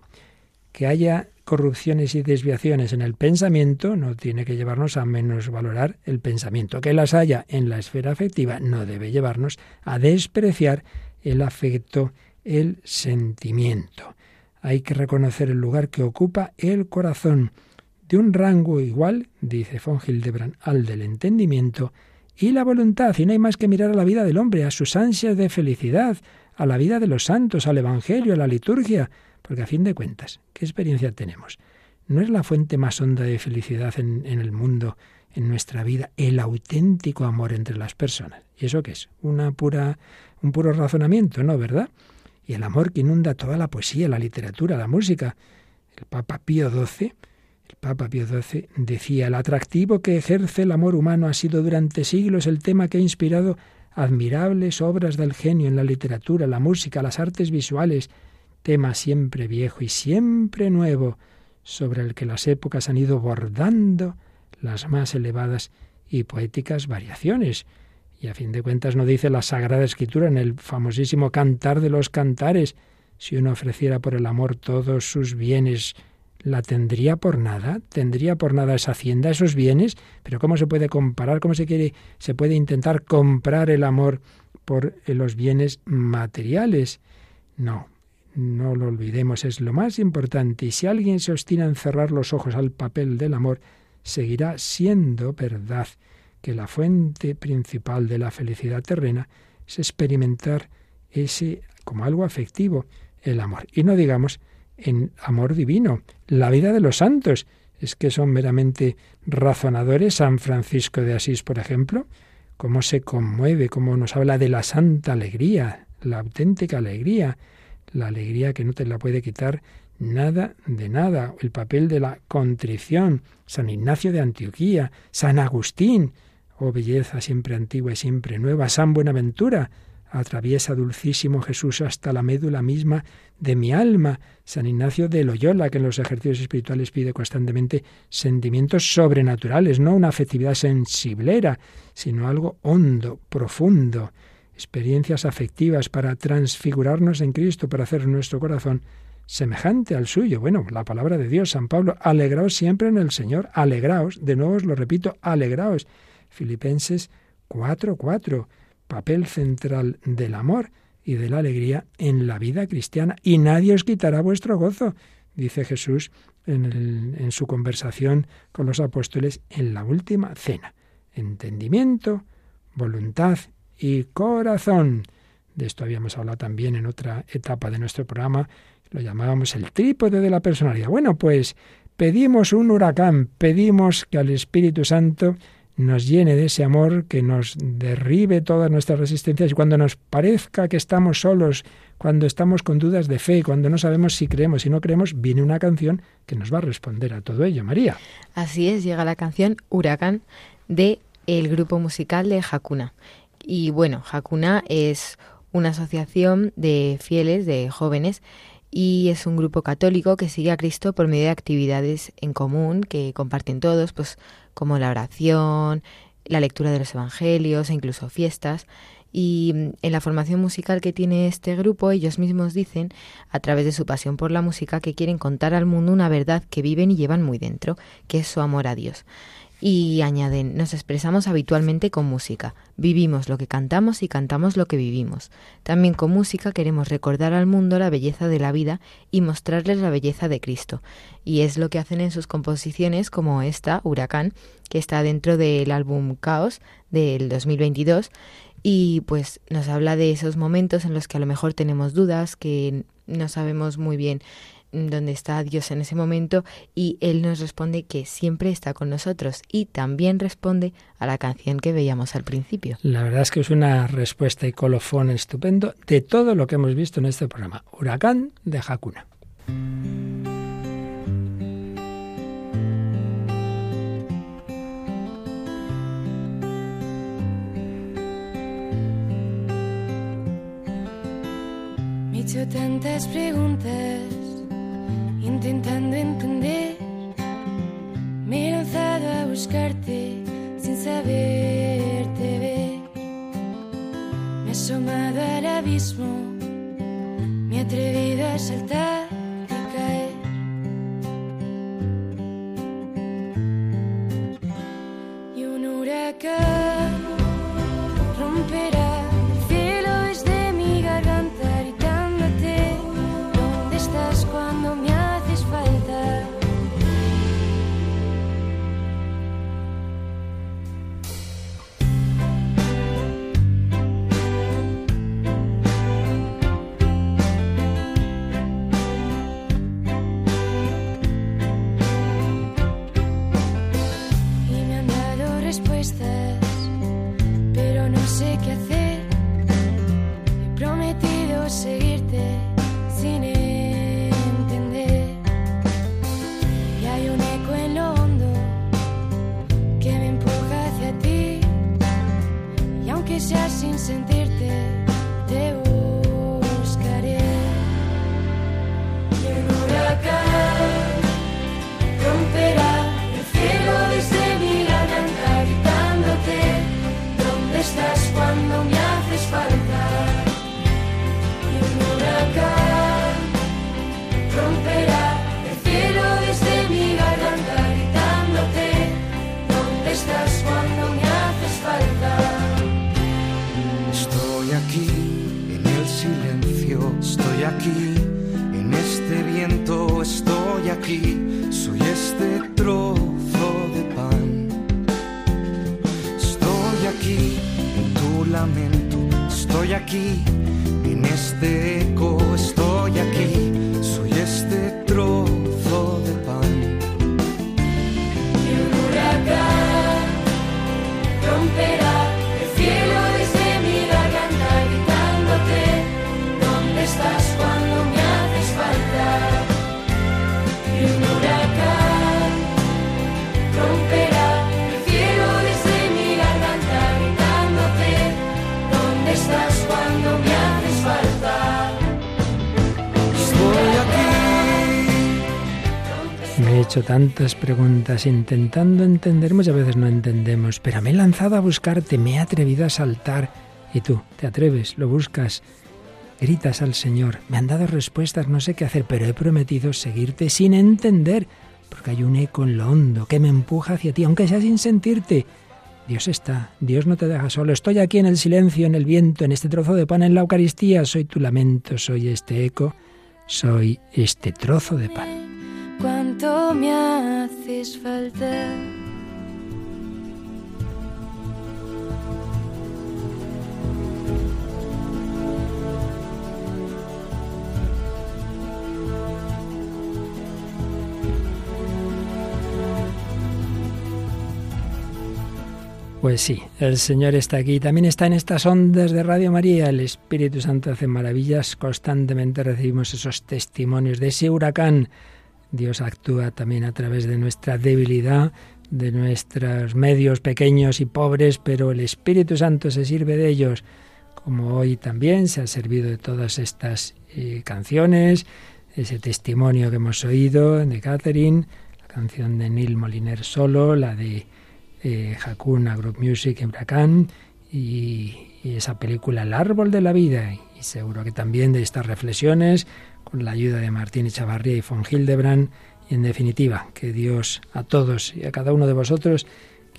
Que haya corrupciones y desviaciones en el pensamiento no tiene que llevarnos a menos valorar el pensamiento. Que las haya en la esfera afectiva no debe llevarnos a despreciar el afecto, el sentimiento. Hay que reconocer el lugar que ocupa el corazón, de un rango igual, dice von Hildebrand, al del entendimiento y la voluntad, y no hay más que mirar a la vida del hombre, a sus ansias de felicidad, a la vida de los santos, al Evangelio, a la liturgia, porque a fin de cuentas, ¿qué experiencia tenemos? ¿No es la fuente más honda de felicidad en, el mundo, en nuestra vida, el auténtico amor entre las personas? ¿Y eso qué es? Una pura, un puro razonamiento, ¿no? ¿Verdad? Y el amor que inunda toda la poesía, la literatura, la música. El Papa Pío XII, el Papa Pío XII decía, el atractivo que ejerce el amor humano ha sido durante siglos el tema que ha inspirado admirables obras del genio en la literatura, la música, las artes visuales, tema siempre viejo y siempre nuevo, sobre el que las épocas han ido bordando las más elevadas y poéticas variaciones. Y a fin de cuentas no dice la Sagrada Escritura en el famosísimo Cantar de los Cantares, si uno ofreciera por el amor todos sus bienes, ¿la tendría por nada? ¿Tendría por nada esa hacienda, esos bienes? Pero ¿cómo se puede comparar? ¿Cómo se quiere, se puede intentar comprar el amor por los bienes materiales? No, no lo olvidemos, es lo más importante. Y si alguien se obstina en cerrar los ojos al papel del amor, seguirá siendo verdad que la fuente principal de la felicidad terrena es experimentar ese como algo afectivo, el amor. Y no digamos en amor divino, la vida de los santos. Es que son meramente razonadores. San Francisco de Asís, por ejemplo, cómo se conmueve, cómo nos habla de la santa alegría, la auténtica alegría la alegría que no te la puede quitar nada de nada, el papel de la contrición, San Ignacio de Antioquía, San Agustín, oh belleza siempre antigua y siempre nueva, San Buenaventura, atraviesa dulcísimo Jesús hasta la médula misma de mi alma, San Ignacio de Loyola, que en los ejercicios espirituales pide constantemente sentimientos sobrenaturales, no una afectividad sensiblera, sino algo hondo, profundo, experiencias afectivas para transfigurarnos en Cristo, para hacer nuestro corazón semejante al suyo. Bueno, la palabra de Dios, San Pablo, alegraos siempre en el Señor, alegraos, de nuevo os lo repito, alegraos. Filipenses 4:4, papel central del amor y de la alegría en la vida cristiana, y nadie os quitará vuestro gozo, dice Jesús en, en su conversación con los apóstoles en la última cena. Entendimiento, voluntad y corazón. De esto habíamos hablado también en otra etapa de nuestro programa, lo llamábamos el trípode de la personalidad. Bueno, pues pedimos un huracán, pedimos que al Espíritu Santo nos llene de ese amor, que nos derribe todas nuestras resistencias y cuando nos parezca que estamos solos, cuando estamos con dudas de fe, cuando no sabemos si creemos, y no creemos, viene una canción que nos va a responder a todo ello, María. Así es, llega la canción Huracán de el grupo musical de Hakuna. Y bueno, Hakuna es una asociación de fieles, de jóvenes, y es un grupo católico que sigue a Cristo por medio de actividades en común que comparten todos, pues como la oración, la lectura de los evangelios e incluso fiestas. Y mm, en la formación musical que tiene este grupo, ellos mismos dicen, a través de su pasión por la música, que quieren contar al mundo una verdad que viven y llevan muy dentro, que es su amor a Dios. Y añaden, nos expresamos habitualmente con música, vivimos lo que cantamos y cantamos lo que vivimos. También con música queremos recordar al mundo la belleza de la vida y mostrarles la belleza de Cristo. Y es lo que hacen en sus composiciones como esta, Huracán, que está dentro del álbum Caos del 2022 y pues nos habla de esos momentos en los que a lo mejor tenemos dudas, que no sabemos muy bien donde está Dios en ese momento y Él nos responde que siempre está con nosotros y también responde a la canción que veíamos al principio. La verdad es que es una respuesta y colofón estupendo de todo lo que hemos visto en este programa. Huracán de Hakuna. Me tantas preguntas intentando entender. Me he lanzado a buscarte sin saberte ver. Me he asomado al abismo, me he atrevido a saltar y caer. Y un huracán romperá. Hecho tantas preguntas intentando entender, muchas veces no entendemos, pero me he lanzado a buscarte, me he atrevido a saltar. Y tú, te atreves, lo buscas, gritas al Señor, me han dado respuestas, no sé qué hacer, pero he prometido seguirte sin entender, porque hay un eco en lo hondo que me empuja hacia ti, aunque sea sin sentirte. Dios está, Dios no te deja solo, estoy aquí en el silencio, en el viento, en este trozo de pan, en la Eucaristía, soy tu lamento, soy este eco, soy este trozo de pan. Cuánto me haces falta. Pues sí, el Señor está aquí. También está en estas ondas de Radio María. El Espíritu Santo hace maravillas. Constantemente recibimos esos testimonios de ese huracán. Dios actúa también a través de nuestra debilidad, de nuestros medios pequeños y pobres, pero el Espíritu Santo se sirve de ellos. Como hoy también se ha servido de todas estas eh, canciones, ese testimonio que hemos oído de Catherine, la canción de Neil Moliner solo, la de eh, Hakuna Group Music en Huracán y, y esa película El árbol de la vida. Y seguro que también de estas reflexiones, con la ayuda de Martín Echavarría y von Hildebrand, y en definitiva, que Dios a todos y a cada uno de vosotros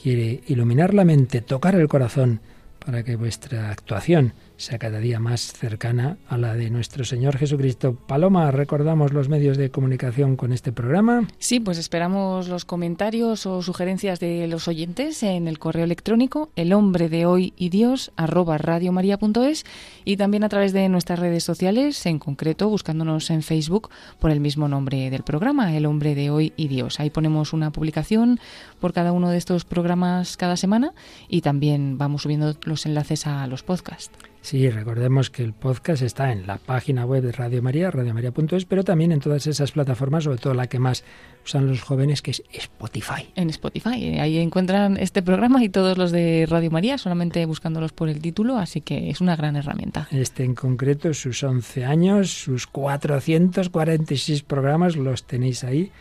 quiere iluminar la mente, tocar el corazón, para que vuestra actuación sea cada día más cercana a la de nuestro Señor Jesucristo. Paloma, recordamos los medios de comunicación con este programa. Sí, pues esperamos los comentarios o sugerencias de los oyentes en el correo electrónico el hombre de hoy y Dios arroba radiomaria.es y también a través de nuestras redes sociales, en concreto buscándonos en Facebook por el mismo nombre del programa, el hombre de hoy y Dios. Ahí ponemos una publicación por cada uno de estos programas cada semana y también vamos subiendo los enlaces a los podcasts. Sí, recordemos que el podcast está en la página web de Radio María, radiomaria.es, pero también en todas esas plataformas, sobre todo la que más usan los jóvenes, que es Spotify. En Spotify, ahí encuentran este programa y todos los de Radio María, solamente buscándolos por el título, así que es una gran herramienta. Este en concreto, sus 11 años, sus 446 programas, los tenéis ahí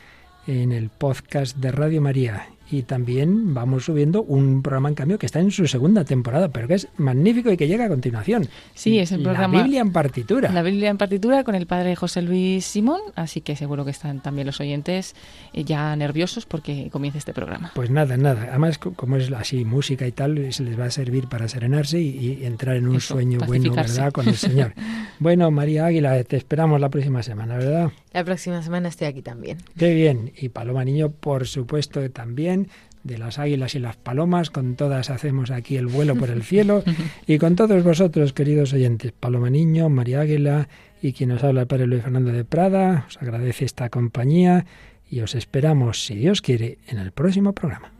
en el podcast de Radio María y también vamos subiendo un programa en cambio que está en su segunda temporada, pero que es magnífico y que llega a continuación. Sí, es el programa. La Biblia en partitura. La Biblia en partitura con el padre José Luis Simón, así que seguro que están también los oyentes eh, ya nerviosos porque comienza este programa. Pues nada, nada. Además, como es así música y tal, se les va a servir para serenarse y, entrar en un sueño bueno, ¿verdad? Con el Señor. bueno, María Águila, te esperamos la próxima semana, ¿verdad? La próxima semana estoy aquí también. Qué bien. Y Paloma Niño, por supuesto, también de las águilas y las palomas, con todas hacemos aquí el vuelo por el cielo y con todos vosotros, queridos oyentes, Paloma Niño, María Águila y quien nos habla el Padre Luis Fernando de Prada, os agradece esta compañía y os esperamos, si Dios quiere, en el próximo programa.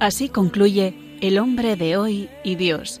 Así concluye El hombre de hoy y Dios,